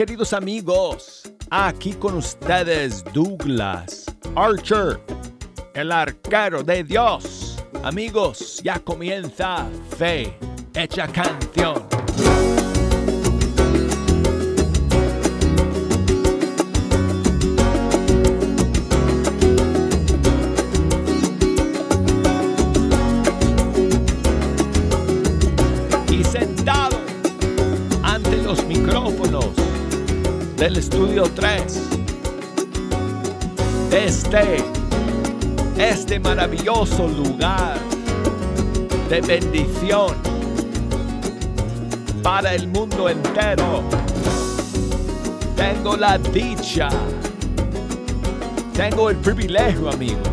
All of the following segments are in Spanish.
Queridos amigos. Aquí con ustedes Douglas Archer, el arquero de Dios. Amigos, ya comienza Fe Hecha Canción. Del estudio 3 este este maravilloso lugar de bendición para el mundo entero. Tengo la dicha, tengo el privilegio, amigos.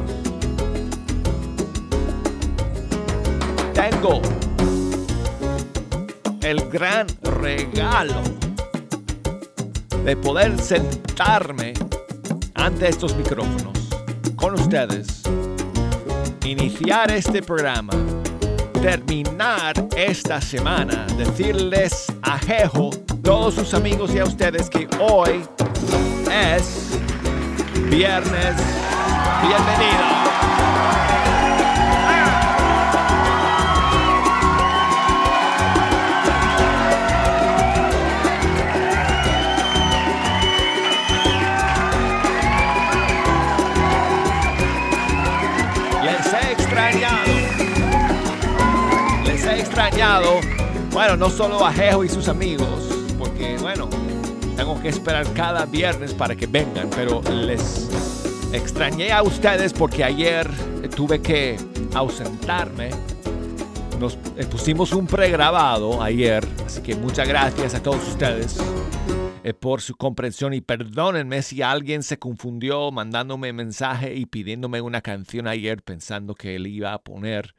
Tengo el gran regalo de poder sentarme ante estos micrófonos con ustedes, iniciar este programa, terminar esta semana, decirles a Jejo, todos sus amigos y a ustedes que hoy es viernes. Bienvenido. Bueno, no solo a Jejo y sus amigos, porque bueno, tengo que esperar cada viernes para que vengan, pero les extrañé a ustedes porque ayer tuve que ausentarme. Nos eh, pusimos un pregrabado ayer, así que muchas gracias a todos ustedes eh, por su comprensión y perdónenme si alguien se confundió mandándome mensaje y pidiéndome una canción ayer pensando que él iba a poner.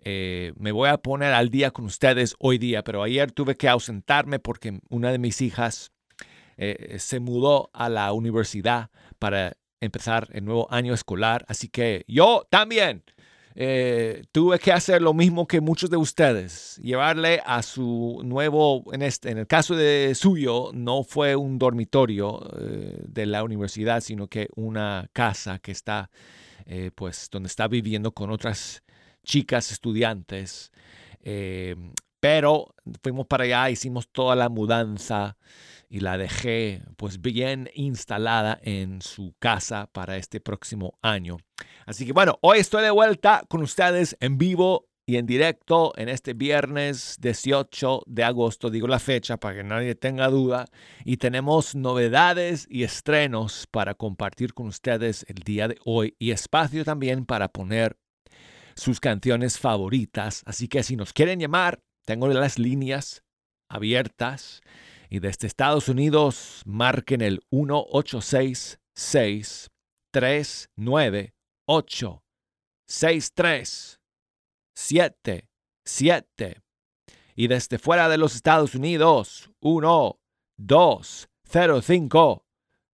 Eh, me voy a poner al día con ustedes hoy día, pero ayer tuve que ausentarme porque una de mis hijas eh, se mudó a la universidad para empezar el nuevo año escolar, así que yo también eh, tuve que hacer lo mismo que muchos de ustedes, llevarle a su nuevo, en, este, en el caso de suyo, no fue un dormitorio de la universidad, sino que una casa que está, pues, donde está viviendo con otras chicas estudiantes. Eh, pero fuimos para allá, hicimos toda la mudanza y la dejé pues bien instalada en su casa para este próximo año. Así que bueno, hoy estoy de vuelta con ustedes en vivo y en directo en este viernes 18 de agosto, digo la fecha para que nadie tenga duda, y tenemos novedades y estrenos para compartir con ustedes el día de hoy y espacio también para poner sus canciones favoritas. Así que si nos quieren llamar, tengo las líneas abiertas y desde Estados Unidos marquen el 1866 398 6377 y desde fuera de los Estados Unidos 1 205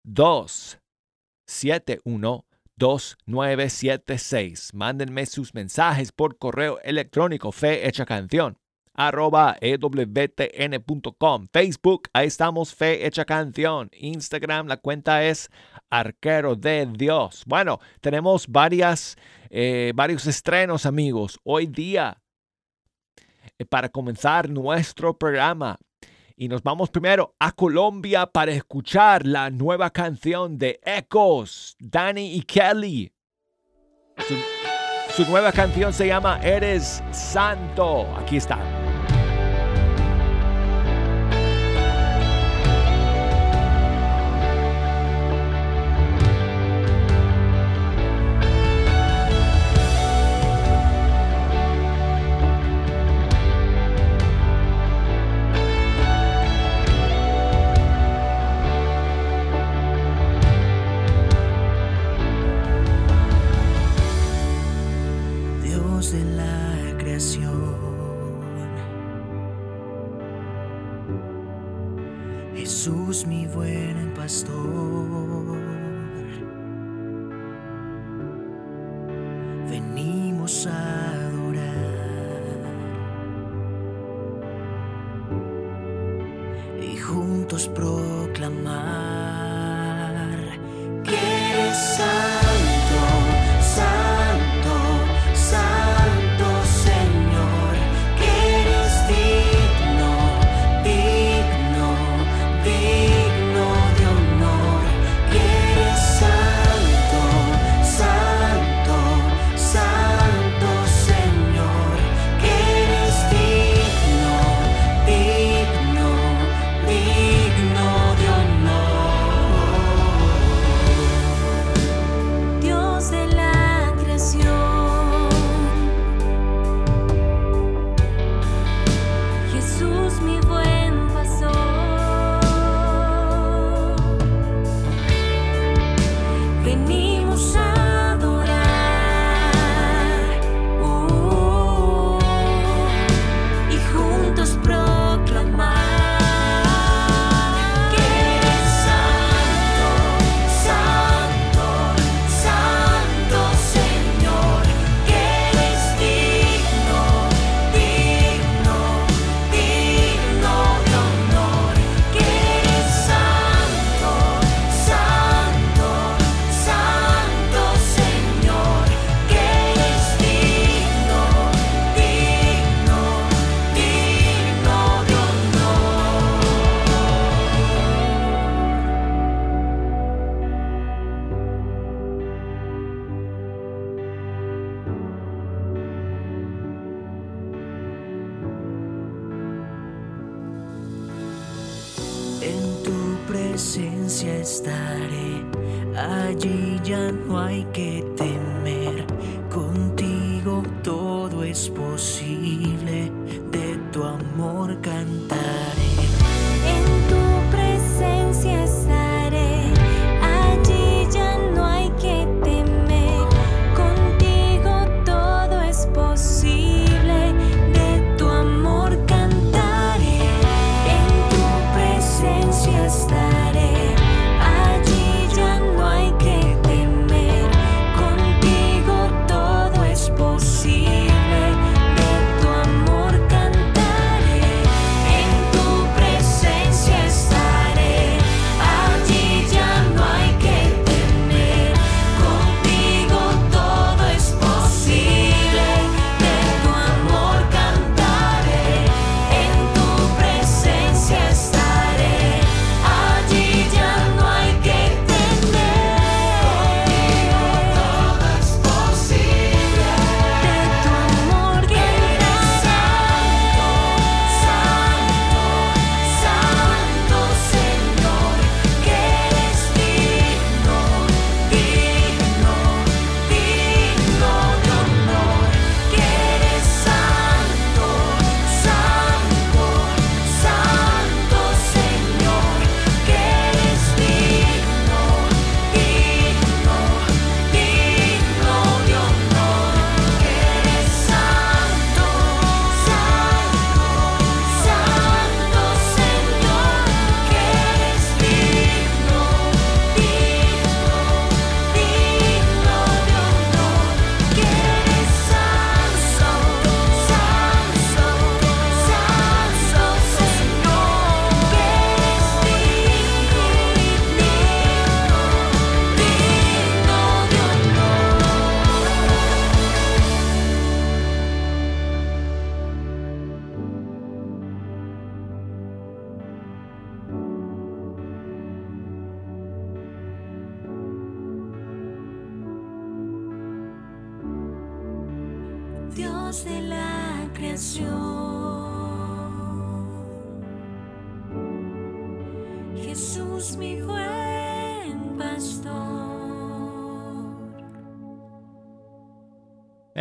271 2976. Mándenme sus mensajes por correo electrónico fe hecha canción arroba ewtn.com. Facebook, ahí estamos, Fe Canción. Instagram, la cuenta es Arquero de Dios. Bueno, tenemos varias, eh, varios estrenos, amigos. Hoy día, eh, para comenzar nuestro programa. Y nos vamos primero a Colombia para escuchar la nueva canción de Ecos, Danny y Kelly. Su, su nueva canción se llama Eres Santo. Aquí está. Jesús mi buen pastor. Venimos a adorar y juntos pro ya estaré. Allí ya no hay que temer. Contigo todo es posible.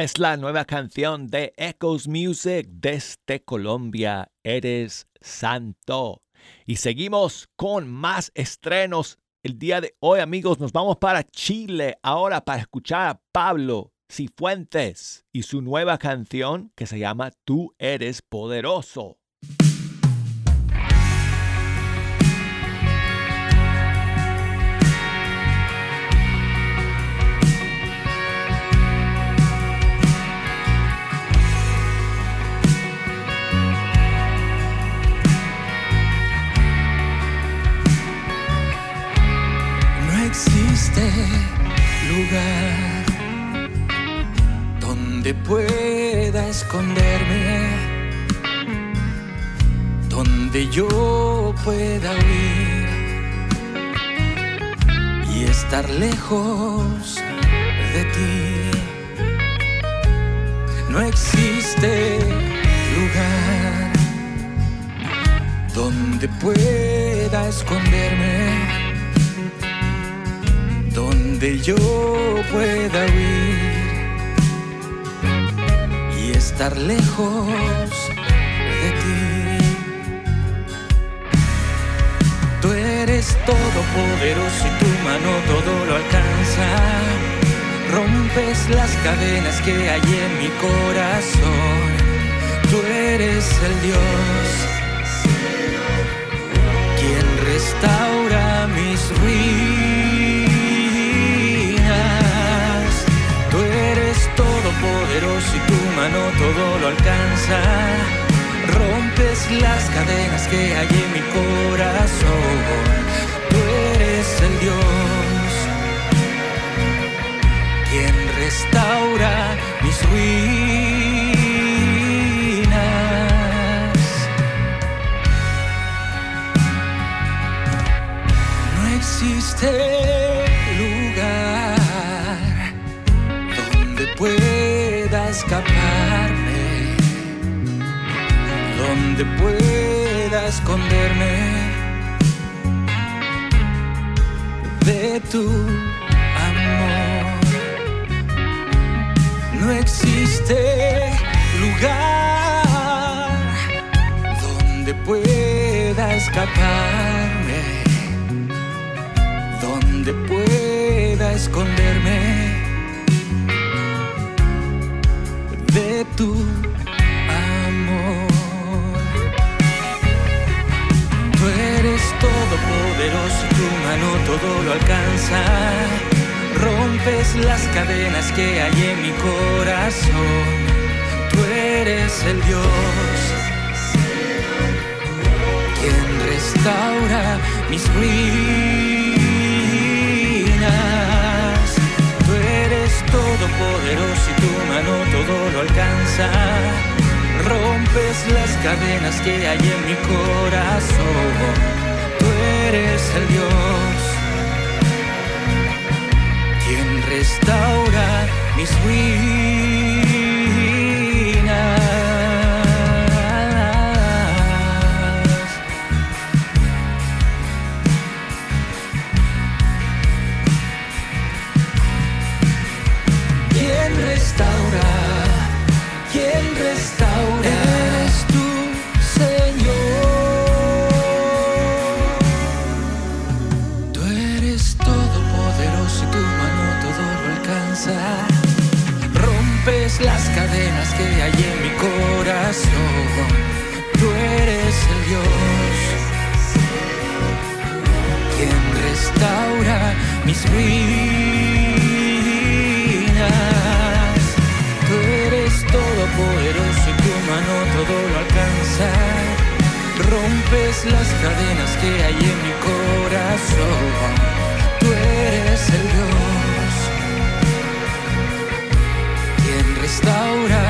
Es la nueva canción de Echoes Music desde Colombia, Eres Santo. Y seguimos con más estrenos. El día de hoy, amigos, nos vamos para Chile ahora para escuchar a Pablo Cifuentes y su nueva canción que se llama Tú eres poderoso. Este lugar donde pueda esconderme, donde yo pueda huir y estar lejos de ti. No existe lugar donde pueda esconderme donde yo pueda huir y estar lejos de ti. Tú eres todopoderoso y tu mano todo lo alcanza. Rompes las cadenas que hay en mi corazón. Tú eres el Dios quien restaura mis ruinas. Todopoderoso y tu mano todo lo alcanza. Rompes las cadenas que hay en mi corazón. Tú eres el Dios quien restaura mis ruinas. No existe escaparme, donde pueda esconderme de tu amor. No existe lugar donde pueda escaparme, donde pueda esconderme tu amor. Tú eres todopoderoso tu mano todo lo alcanza. Rompes las cadenas que hay en mi corazón. Tú eres el Dios quien restaura mis ruinas. Todopoderoso y tu mano todo lo alcanza. Rompes las cadenas que hay en mi corazón. Tú eres el Dios quien restaura mis ruinas. Dios quien restaura mis ruinas. Tú eres todopoderoso y tu mano todo lo alcanza. Rompes las cadenas que hay en mi corazón. Tú eres el Dios quien restaura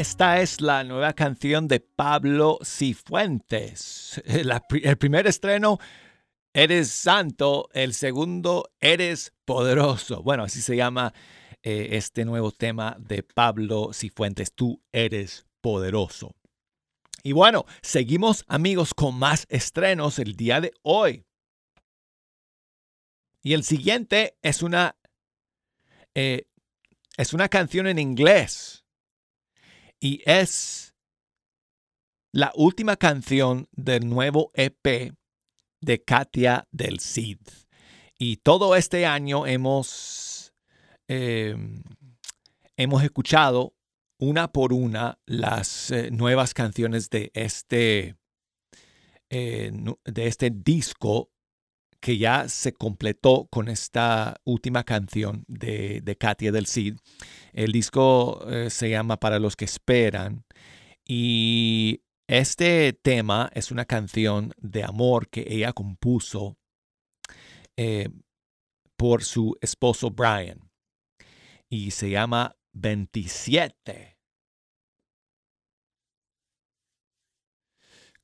Esta es la nueva canción de Pablo Cifuentes. El primer estreno, Eres Santo. El segundo, Eres Poderoso. Bueno, así se llama eh, este nuevo tema de Pablo Cifuentes. Tú eres poderoso. Y bueno, seguimos amigos con más estrenos el día de hoy. Y el siguiente es una, eh, es una canción en inglés y es la última canción del nuevo EP de Katia del Cid. Y todo este año hemos, eh, hemos escuchado una por una las eh, nuevas canciones de este, eh, de este disco que ya se completó con esta última canción de, de Katia del Cid. El disco eh, se llama Para los que esperan y este tema es una canción de amor que ella compuso eh, por su esposo Brian y se llama 27.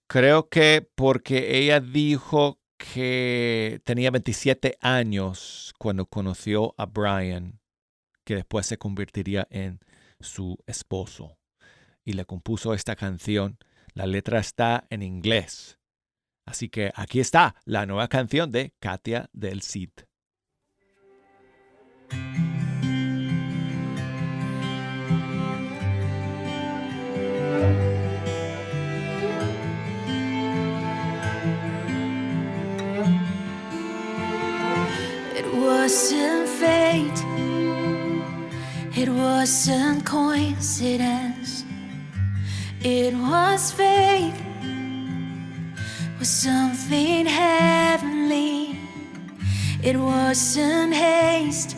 Creo que porque ella dijo que tenía 27 años cuando conoció a Brian, que después se convertiría en su esposo. Y le compuso esta canción. La letra está en inglés. Así que aquí está la nueva canción de Katia del Cid. It wasn't coincidence, it was faith, was something heavenly. It wasn't haste,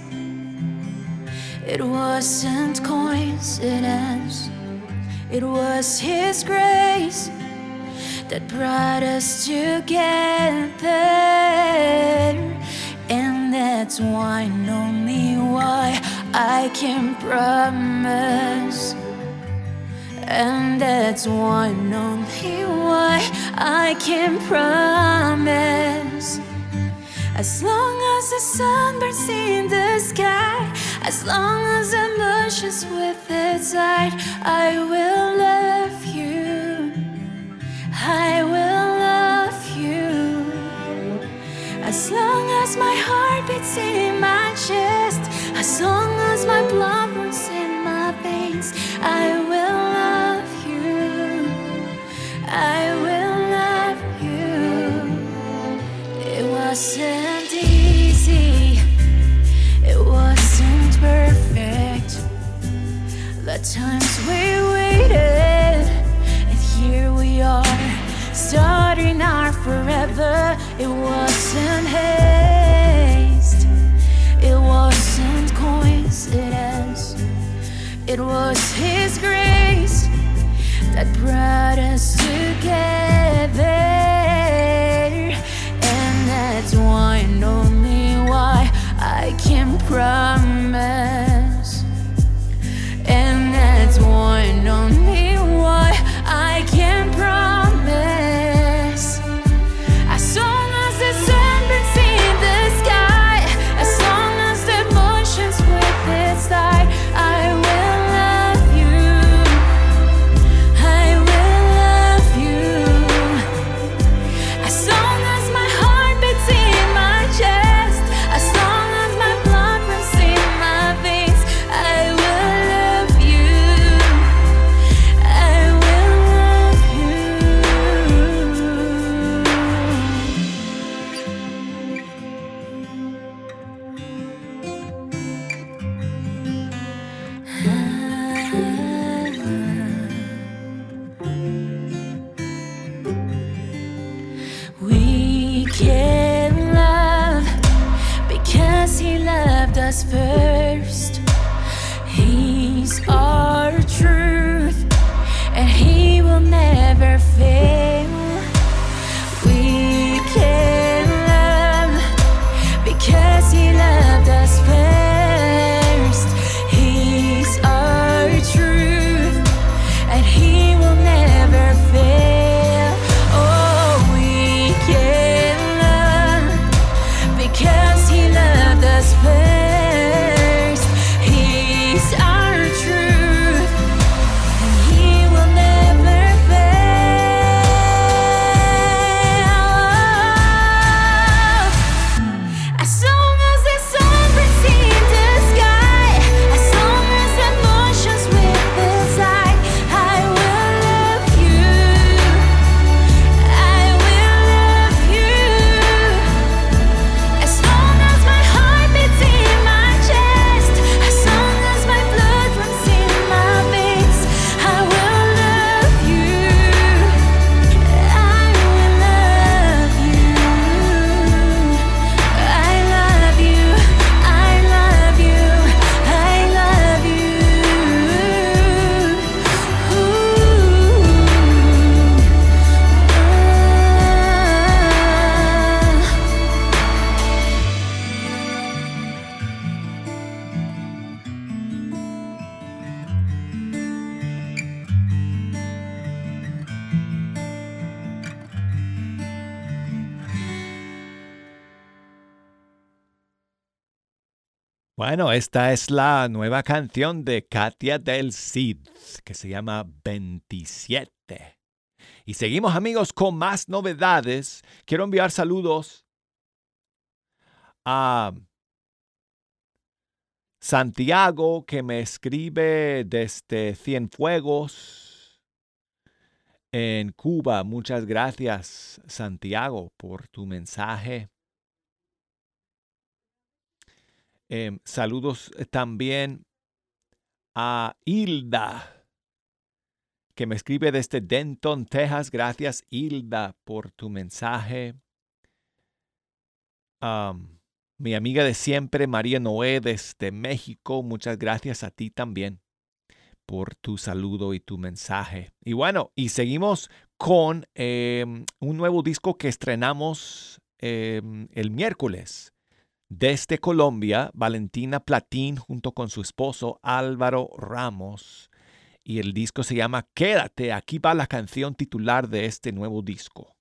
it wasn't coincidence, it was His grace that brought us together. And that's why, only why, I can promise. And that's why, only why, I can promise. As long as the sun burns in the sky, as long as the emotions with its light, I will love you. I will love you. As long as my heart beats in my chest, as long as my blood runs in my veins, I will love you. I will love you. It wasn't easy, it wasn't perfect. The times we waited, and here we are, starting our forever. It wasn't haste, it was His grace that brought us together. And that's why, and only why, I can promise. Bueno, esta es la nueva canción de Katia del Cid, que se llama 27. Y seguimos amigos con más novedades. Quiero enviar saludos a Santiago, que me escribe desde Cienfuegos en Cuba. Muchas gracias, Santiago, por tu mensaje. Em, saludos también a Hilda, que me escribe desde Denton, Texas. Gracias, Hilda, por tu mensaje. Mi amiga de siempre, María Noé, desde México. Muchas gracias a ti también por tu saludo y tu mensaje. Y bueno, y seguimos con em, un nuevo disco que estrenamos em, el miércoles. Desde Colombia, Valentina Platín junto con su esposo Álvaro Ramos. Y el disco se llama Quédate. Aquí va la canción titular de este nuevo disco.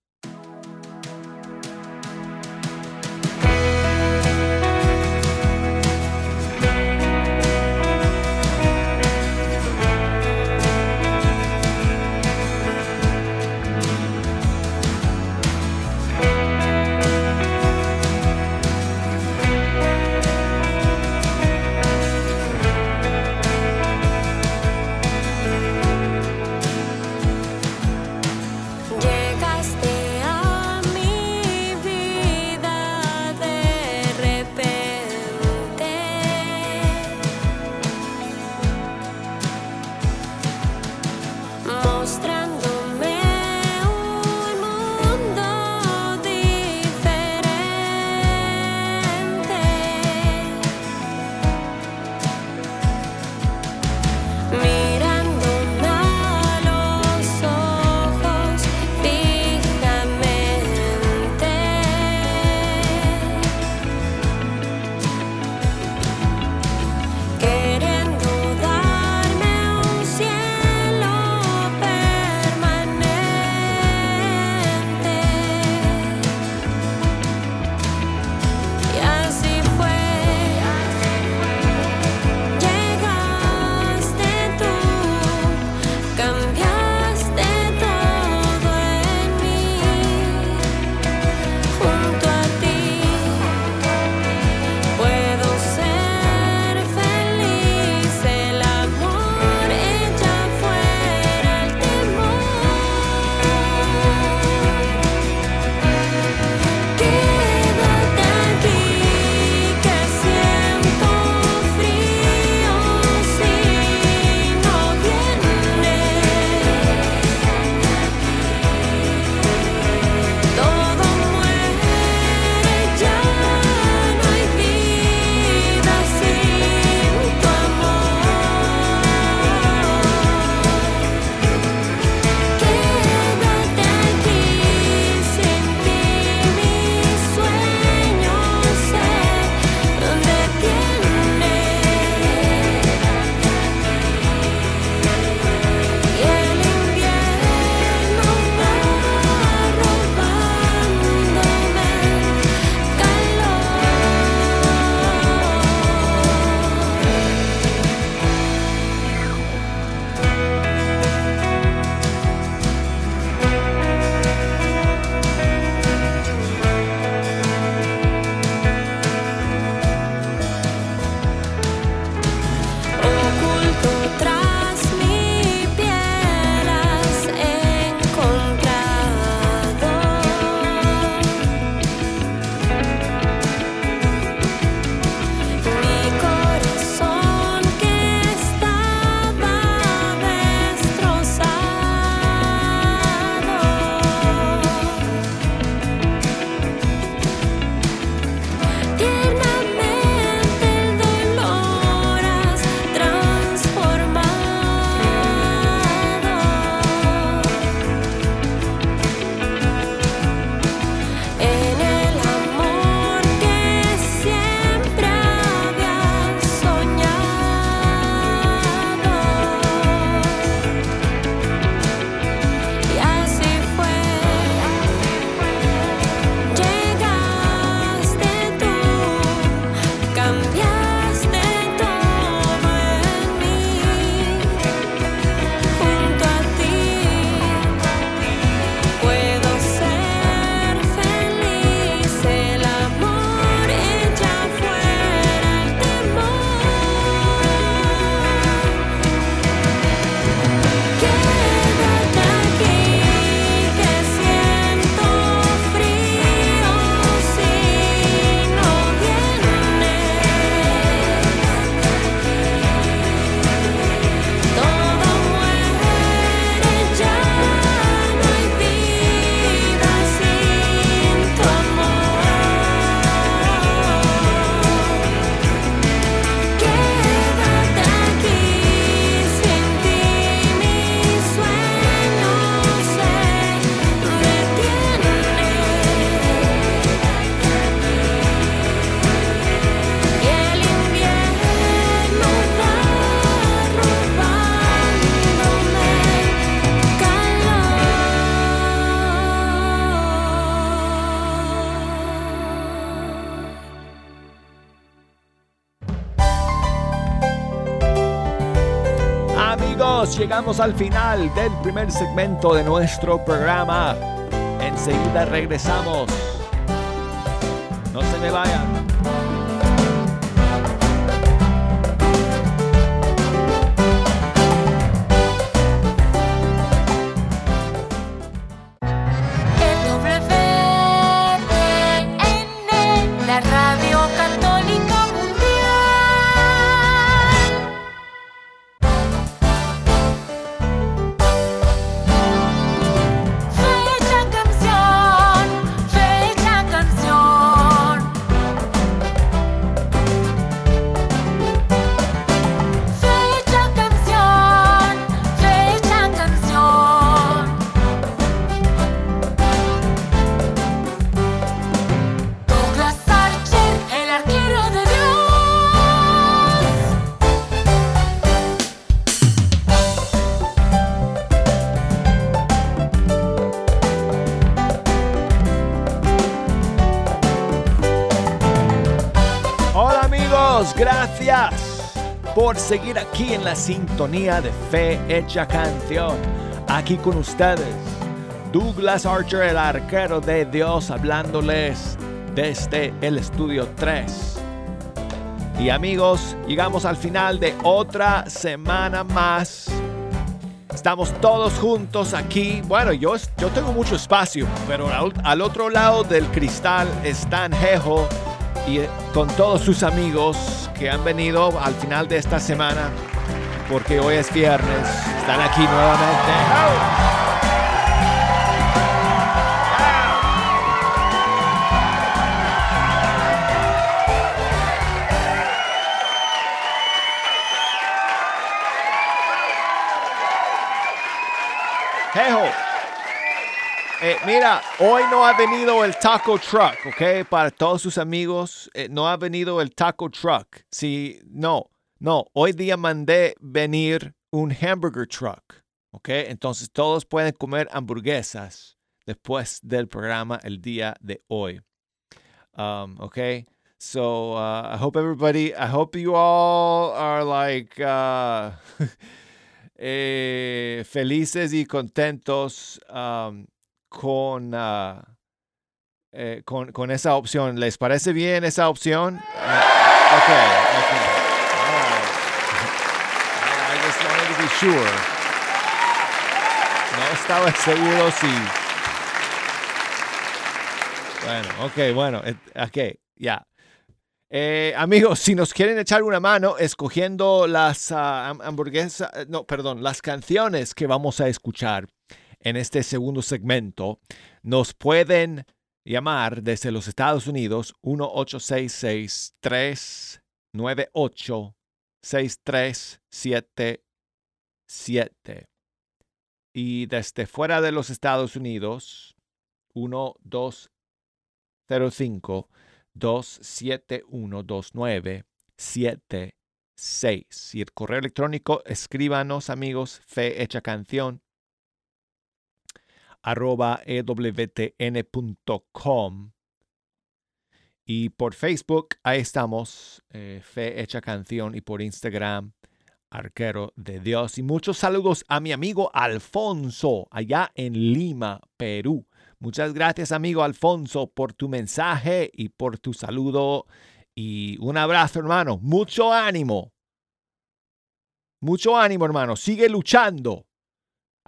Llegamos al final del primer segmento de nuestro programa. Enseguida regresamos. No se me vayan. Seguir aquí en la sintonía de Fe Hecha Canción. Aquí con ustedes, Douglas Archer, el arquero de Dios, hablándoles desde el estudio 3. Y amigos, llegamos al final de otra semana más. Estamos todos juntos aquí. Bueno, yo, yo tengo mucho espacio, pero al, al otro lado del cristal está Anjejo y eh, con todos sus amigos que han venido al final de esta semana, porque hoy es viernes, están aquí nuevamente. Jejo, eh, mira, hoy no ha venido el taco truck, ¿ok? Para todos sus amigos, eh, no ha venido el taco truck. Sí, no, no. Hoy día mandé venir un hamburger truck, ¿ok? Entonces todos pueden comer hamburguesas después del programa el día de hoy. Um, okay, so uh, I hope everybody, I hope you all are like uh, eh, felices y contentos um, con, uh, eh, con, con esa opción. ¿Les parece bien esa opción? Uh, okay, okay. Right. I just wanted to be sure. No estaba seguro si. Bueno, ok, bueno, ok, ya. Eh, amigos, si nos quieren echar una mano escogiendo las ah, ham- hamburguesas, eh, no, perdón, las canciones que vamos a escuchar en este segundo segmento, nos pueden llamar desde los Estados Unidos 1-866-398-6377. Y desde fuera de los Estados Unidos, 1205 2712976. Y el correo electrónico, escríbanos amigos, fe hecha canción, arroba ewtn.com. Y por Facebook, ahí estamos, eh, Fe Hecha Canción, y por Instagram, Arquero de Dios. Y muchos saludos a mi amigo Alfonso, allá en Lima, Perú. Muchas gracias, amigo Alfonso, por tu mensaje y por tu saludo. Y un abrazo, hermano. Mucho ánimo. Mucho ánimo, hermano. Sigue luchando.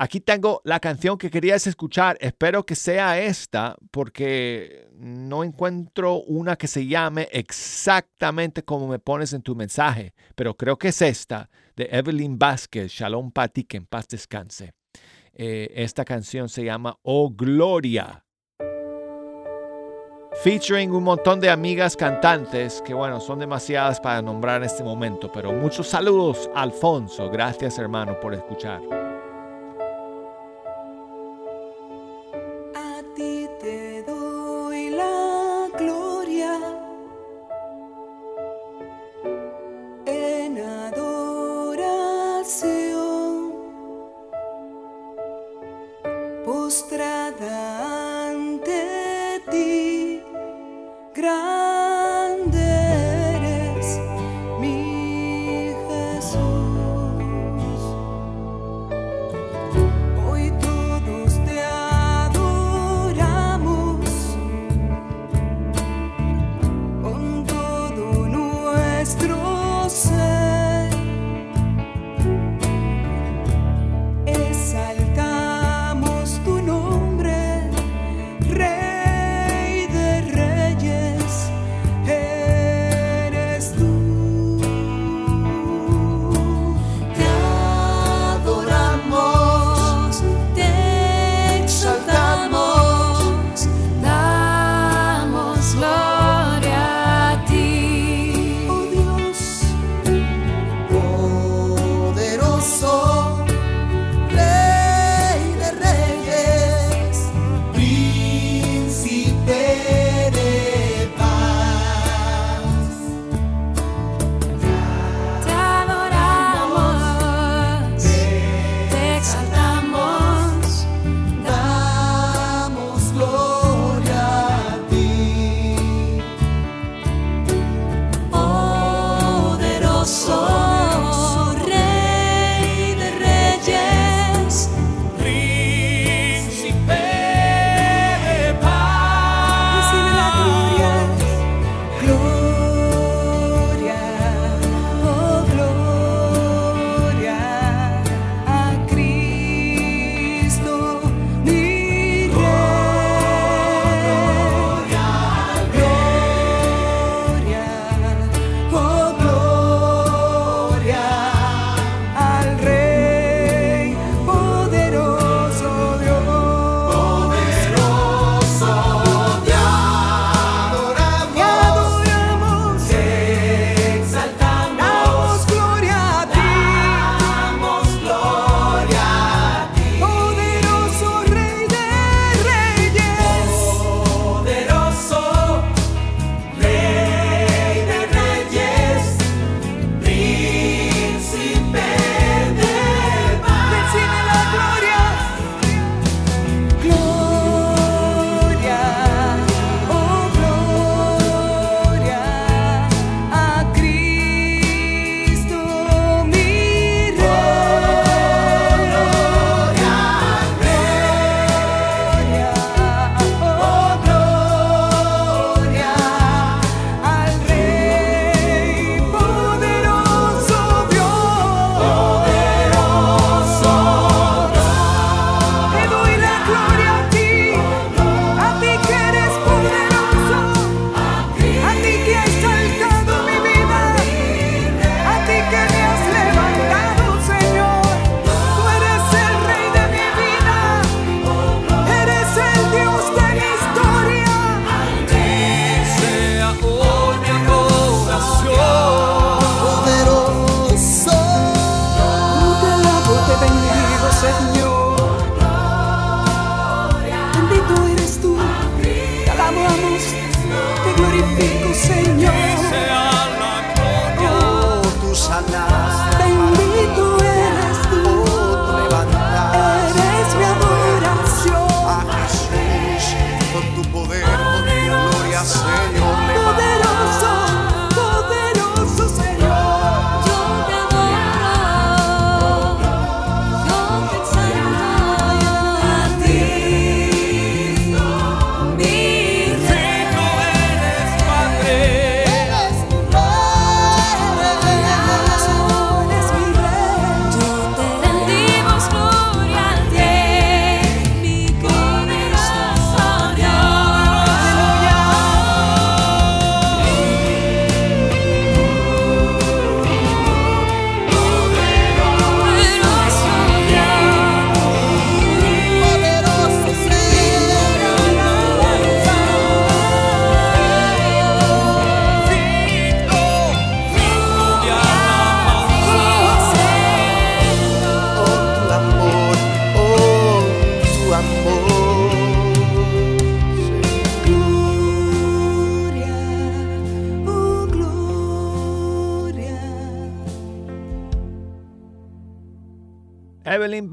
Aquí tengo la canción que querías escuchar. Espero que sea esta porque no encuentro una que se llame exactamente como me pones en tu mensaje. Pero creo que es esta de Evelyn Vázquez. Shalom Pati, que en paz descanse. Eh, esta canción se llama Oh Gloria. Featuring un montón de amigas cantantes que, bueno, son demasiadas para nombrar en este momento. Pero muchos saludos, Alfonso. Gracias, hermano, por escuchar.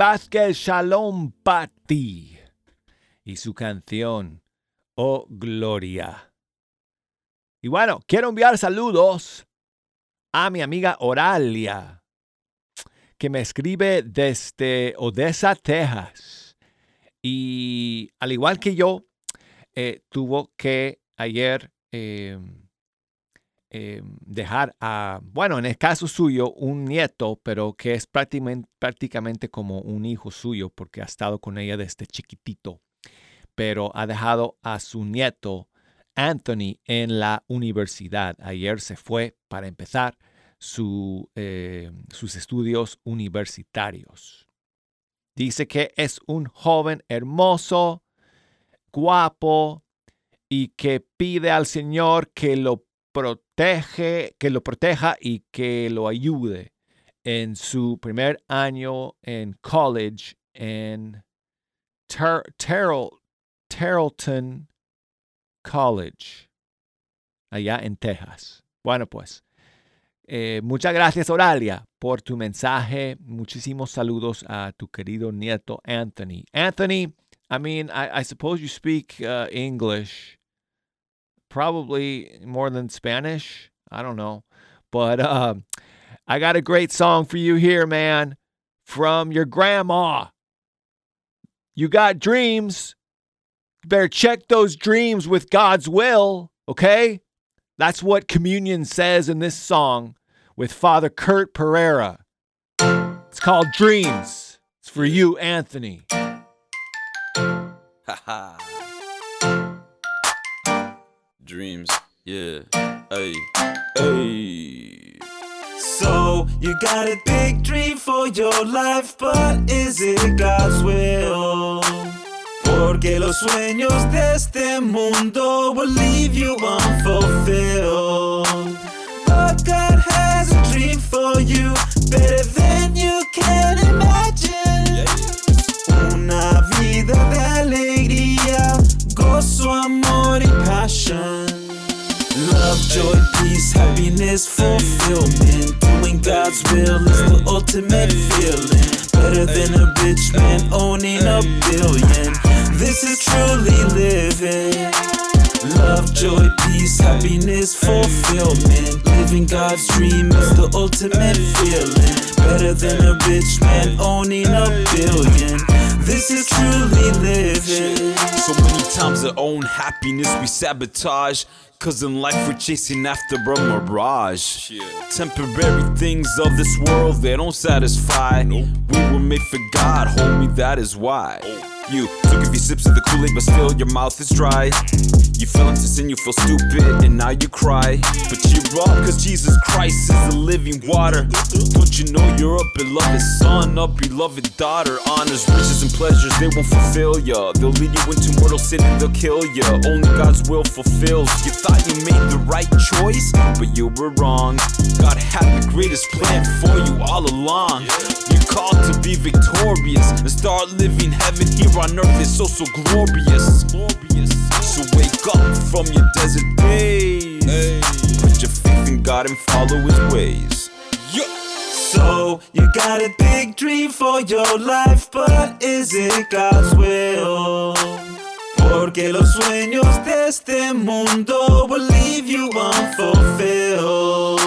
Vázquez, Shalom Pati. Y su canción, Oh Gloria. Y bueno, quiero enviar saludos a mi amiga Oralia, que me escribe desde Odessa, Texas. Y al igual que yo, eh, tuvo que ayer eh, eh, dejar a, bueno, en el caso suyo, un nieto, pero que es prácticamente, como un hijo suyo porque ha estado con ella desde chiquitito. Pero ha dejado a su nieto, Anthony, en la universidad. Ayer se fue para empezar eh, sus estudios universitarios. Dice que es un joven hermoso, guapo y que pide al Señor que lo protege, que lo proteja y que lo ayude en su primer año en college en Ter- Terrell- Terrellton College, allá en Texas. Bueno, pues, eh, muchas gracias, Oralia, por tu mensaje. Muchísimos saludos a tu querido nieto Anthony. Anthony, I mean, I, I suppose you speak uh, English, probably more than Spanish. I don't know. But uh, I got a great song for you here, man, from your grandma. You got dreams. You better check those dreams with God's will, okay? That's what communion says in this song with Father Kurt Pereira. It's called Dreams. It's for you, Anthony. Haha. Dreams, yeah. Hey, hey. So you got a big dream for your life, but is it God's will? Porque los sueños de este mundo will leave you unfulfilled. But God has a dream for you, better than you can imagine. Una vida de alegría, gozo, amor passion. Love, joy, peace, happiness, fulfillment. Doing God's will is the ultimate feeling. Better than a rich man owning a billion. This is truly living. Love, joy, peace, happiness, fulfillment. Living God's dream is the ultimate feeling. Better than a rich man owning a billion. This is truly living. So many times our own happiness we sabotage. Cause in life we're chasing after a mirage. Temporary things of this world, they don't satisfy. We were made for God, homie, that is why. You took a few sips of the Kool-Aid, but still your mouth is dry. You fell into sin, you feel stupid, and now you cry. But cheer up, cause Jesus Christ is the living water. Don't you know you're a beloved son, a beloved daughter? Honors, riches, and pleasures, they won't fulfill ya. They'll lead you into mortal sin and they'll kill ya. Only God's will fulfills. You thought you made the right choice, but you were wrong. God had the greatest plan for you all along. You're called to be victorious and start living heaven here on earth. It's so, so glorious. So wake up from your desert days. Put your faith in God and follow his ways. So you got a big dream for your life, but is it God's will? Porque los sueños de este mundo will leave you unfulfilled.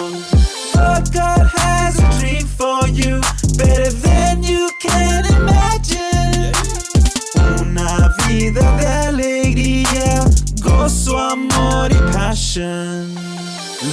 But God has a dream for you, better than you can imagine. Vida de alegría, gozo, amor y passion.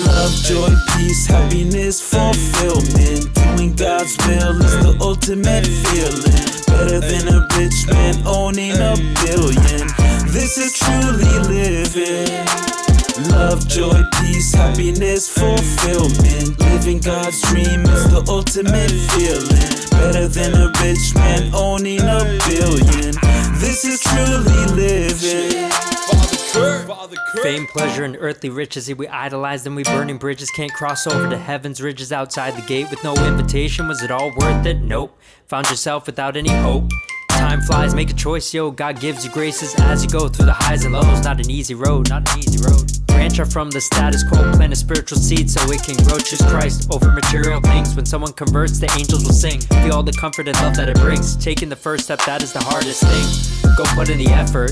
Love, joy, peace, happiness, fulfillment. Doing God's will is the ultimate feeling. Better than a rich man owning a billion. This is truly living. Love, joy, peace, happiness, fulfillment. Living God's dream is the ultimate feeling. Better than a rich man owning a billion. This is truly living. Fame, pleasure, and earthly riches, we idolize them, we burning bridges, can't cross over to heaven's ridges outside the gate with no invitation. Was it all worth it? Nope. Found yourself without any hope. Time flies, make a choice, yo. God gives you graces as you go through the highs and lows. Not an easy road, not an easy road. Branch off from the status quo, plant a spiritual seed so it can grow. Choose Christ over material things. When someone converts, the angels will sing. Feel all the comfort and love that it brings. Taking the first step, that is the hardest thing. Go put in the effort.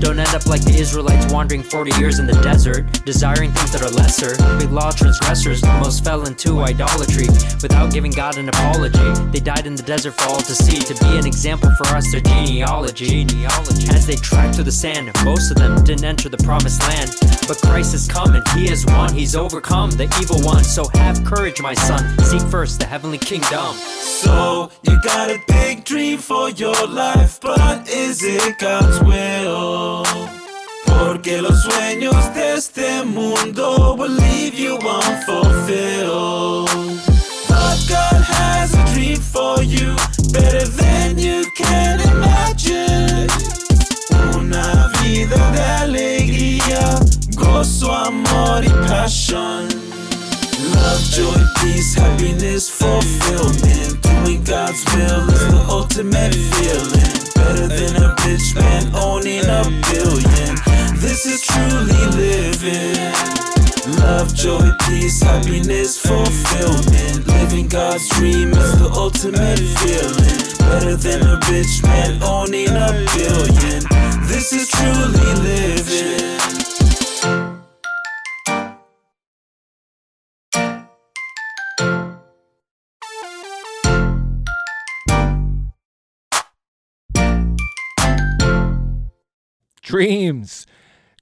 Don't end up like the Israelites wandering 40 years in the desert, desiring things that are lesser. Big law transgressors, most fell into idolatry without giving God an apology. They died in the desert for all to see, to be an example for us, their genealogy. As they tracked through the sand, most of them didn't enter the promised land. But Christ is coming, He is one, He's overcome the evil one. So have courage, my son. Seek first the heavenly kingdom. So you got a big dream for your life, but is it God's will? Porque los sueños de este mundo will leave you unfulfilled. But God has a dream for you, better than you can imagine. Una vida de alegría, gozo, amor y passion. Love, joy, peace, happiness, fulfillment. Doing God's will is the ultimate feeling. Better than a rich man owning a billion. This is truly living. Love, joy, peace, happiness, fulfillment. Living God's dream is the ultimate feeling. Better than a rich man owning a billion. This is truly living. Dreams,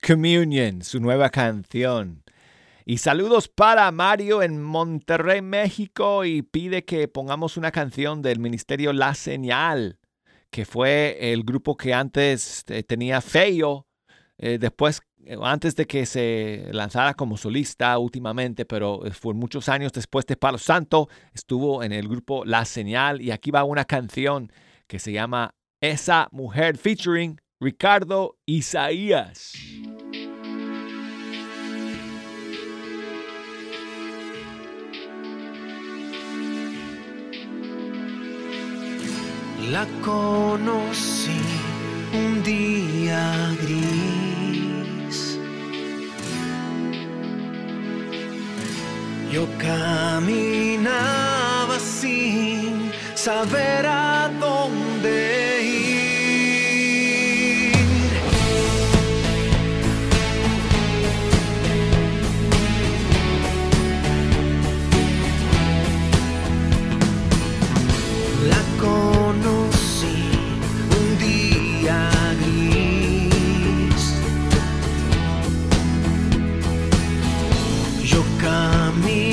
Communion, su nueva canción. Y saludos para Mario en Monterrey, México, y pide que pongamos una canción del Ministerio La Señal, que fue el grupo que antes eh, tenía Feyo, eh, después, eh, antes de que se lanzara como solista últimamente, pero eh, fue muchos años después de Palo Santo, estuvo en el grupo La Señal, y aquí va una canción que se llama Esa Mujer featuring Ricardo Isaías. La conocí un día gris. Yo caminaba sin saber a dónde Yo caminaba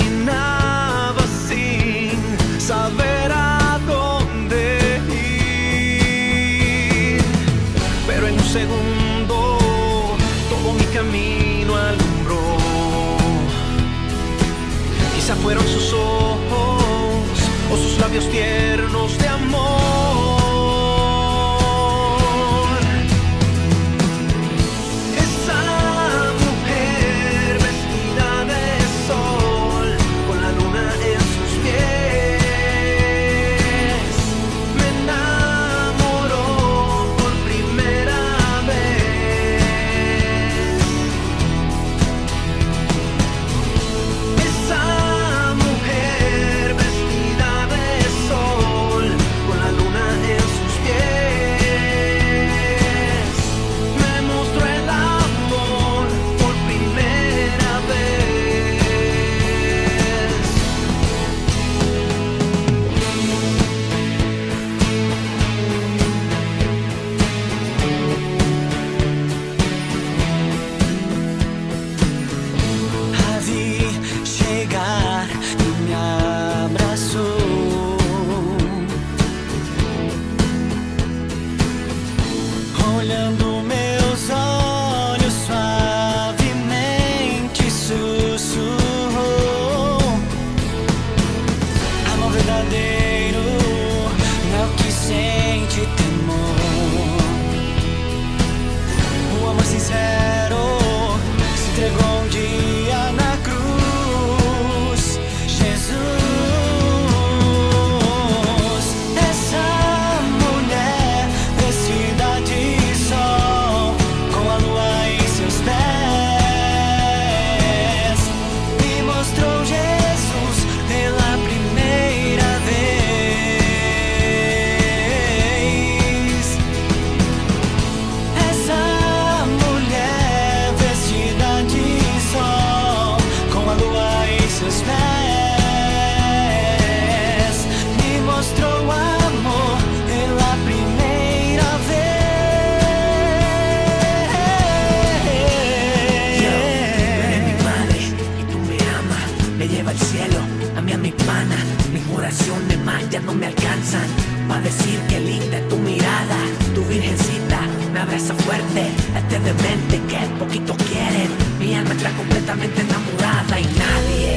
decir que linda tu mirada. Tu virgencita me abraza fuerte. Este demente que poquitos quieren. Mi alma está completamente enamorada y nadie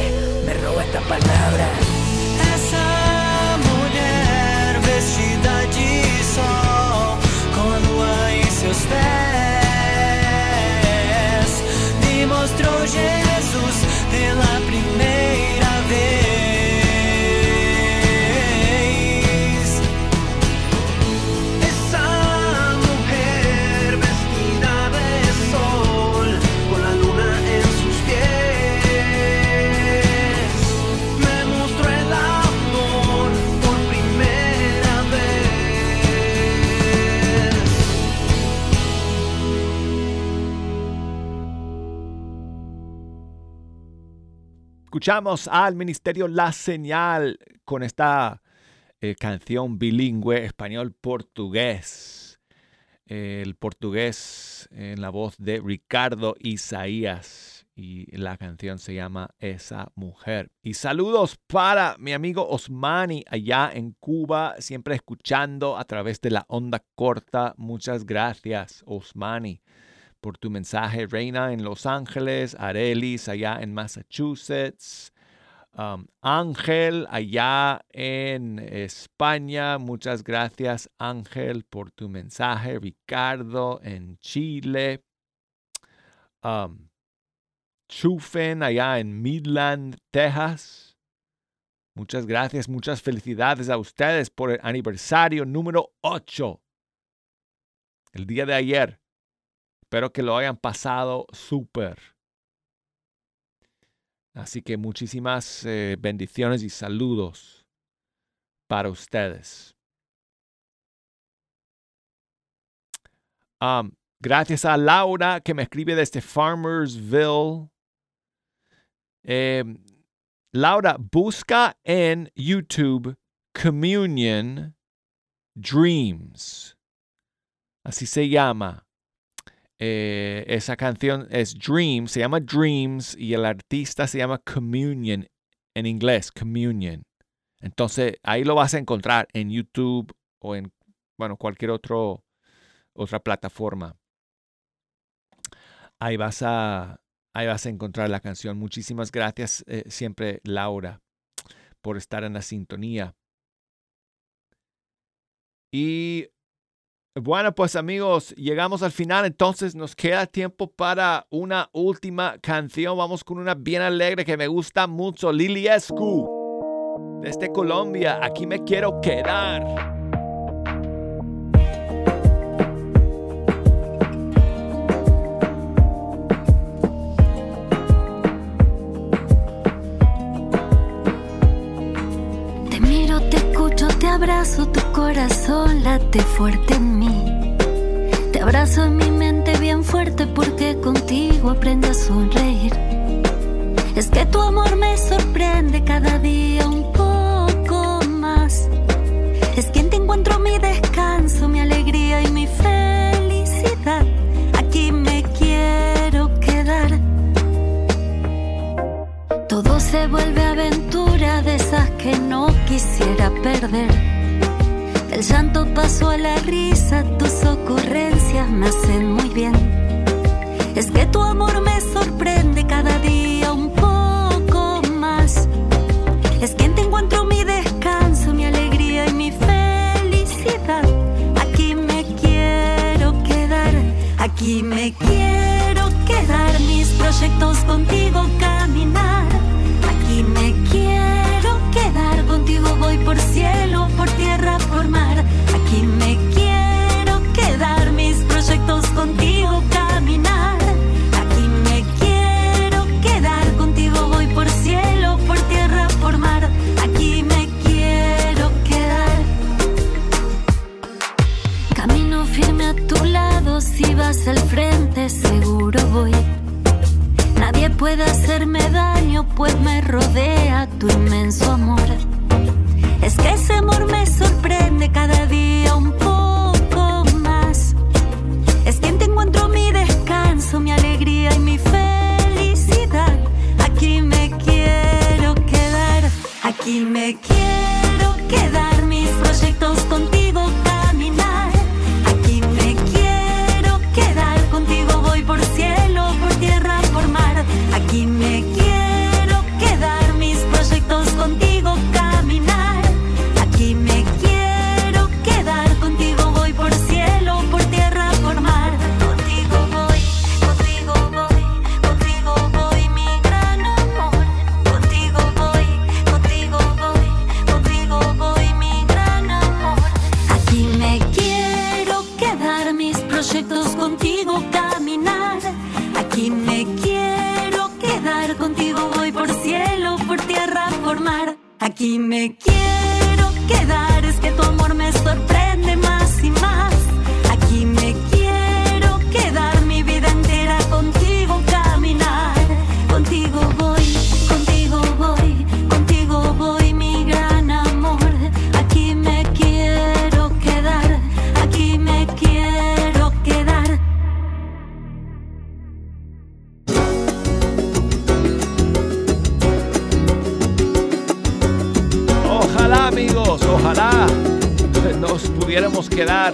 me roba esta palabra. Essa mulher vestida de sol, com a lua em seus pés, me mostrou Jesus pela primeira vez. Escuchamos al Ministerio La Señal con esta eh, canción bilingüe español-portugués. El portugués en la voz de Ricardo Isaías y la canción se llama Esa Mujer. Y saludos para mi amigo Osmani allá en Cuba, siempre escuchando a través de la onda corta. Muchas gracias, Osmani por tu mensaje, Reina en Los Ángeles, Arelis allá en Massachusetts, um, Ángel allá en España. Muchas gracias, Ángel, por tu mensaje. Ricardo en Chile. Um, Chufen allá en Midland, Texas. Muchas gracias, muchas felicidades a ustedes por el aniversario número 8. El día de ayer. Espero que lo hayan pasado súper. Así que muchísimas eh, bendiciones y saludos para ustedes. Gracias a Laura que me escribe desde Farmersville. Eh, Laura, busca en YouTube Communion Dreams. Así se llama. Eh, esa canción es Dreams, se llama Dreams y el artista se llama Communion en inglés, Communion. Entonces ahí lo vas a encontrar en YouTube o en bueno, cualquier otro, otra plataforma. Ahí vas a, ahí vas a encontrar la canción. Muchísimas gracias eh, siempre, Laura, por estar en la sintonía. Y bueno, pues amigos, llegamos al final, entonces nos queda tiempo para una última canción. Vamos con una bien alegre que me gusta mucho, Lili Escu, desde Colombia. Aquí me quiero quedar. Abrazo, tu corazón late fuerte en mí. Te abrazo en mi mente bien fuerte porque contigo aprendo a sonreír. Es que tu amor me sorprende cada día un poco más. Es que en ti encuentro mi descanso, mi alegría y mi felicidad. Aquí me quiero quedar. Todo se vuelve aventura de esas que no quisiera perder. Del llanto paso a la risa, tus ocurrencias me hacen muy bien. Es que tu amor me sorprende cada día un poco más. Es que en ti encuentro mi descanso, mi alegría y mi felicidad. Aquí me quiero quedar, aquí me quiero quedar. Mis proyectos contigo caminar. Por cielo, por tierra, por mar. Pudiéramos quedar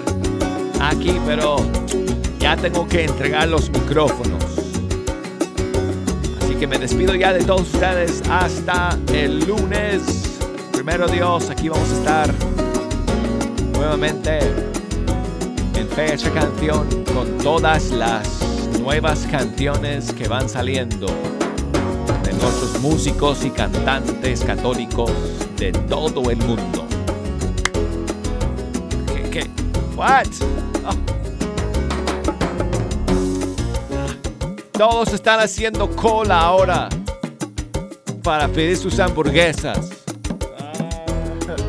aquí, pero ya tengo que entregar los micrófonos. Así que me despido ya de todos ustedes hasta el lunes. Primero Dios, aquí vamos a estar nuevamente en Fecha Canción con todas las nuevas canciones que van saliendo de nuestros músicos y cantantes católicos de todo el mundo. What? Todos están haciendo cola ahora para pedir sus hamburguesas.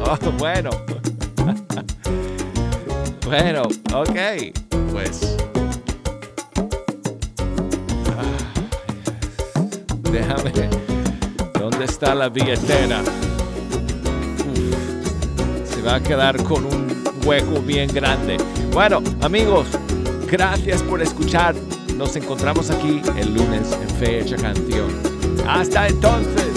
Oh, bueno. bueno, ok. Pues. Déjame. ¿Dónde está la billetera? Se va a quedar con un hueco bien grande. Bueno, amigos, gracias por escuchar. Nos encontramos aquí el lunes en Fecha Canción. Hasta entonces.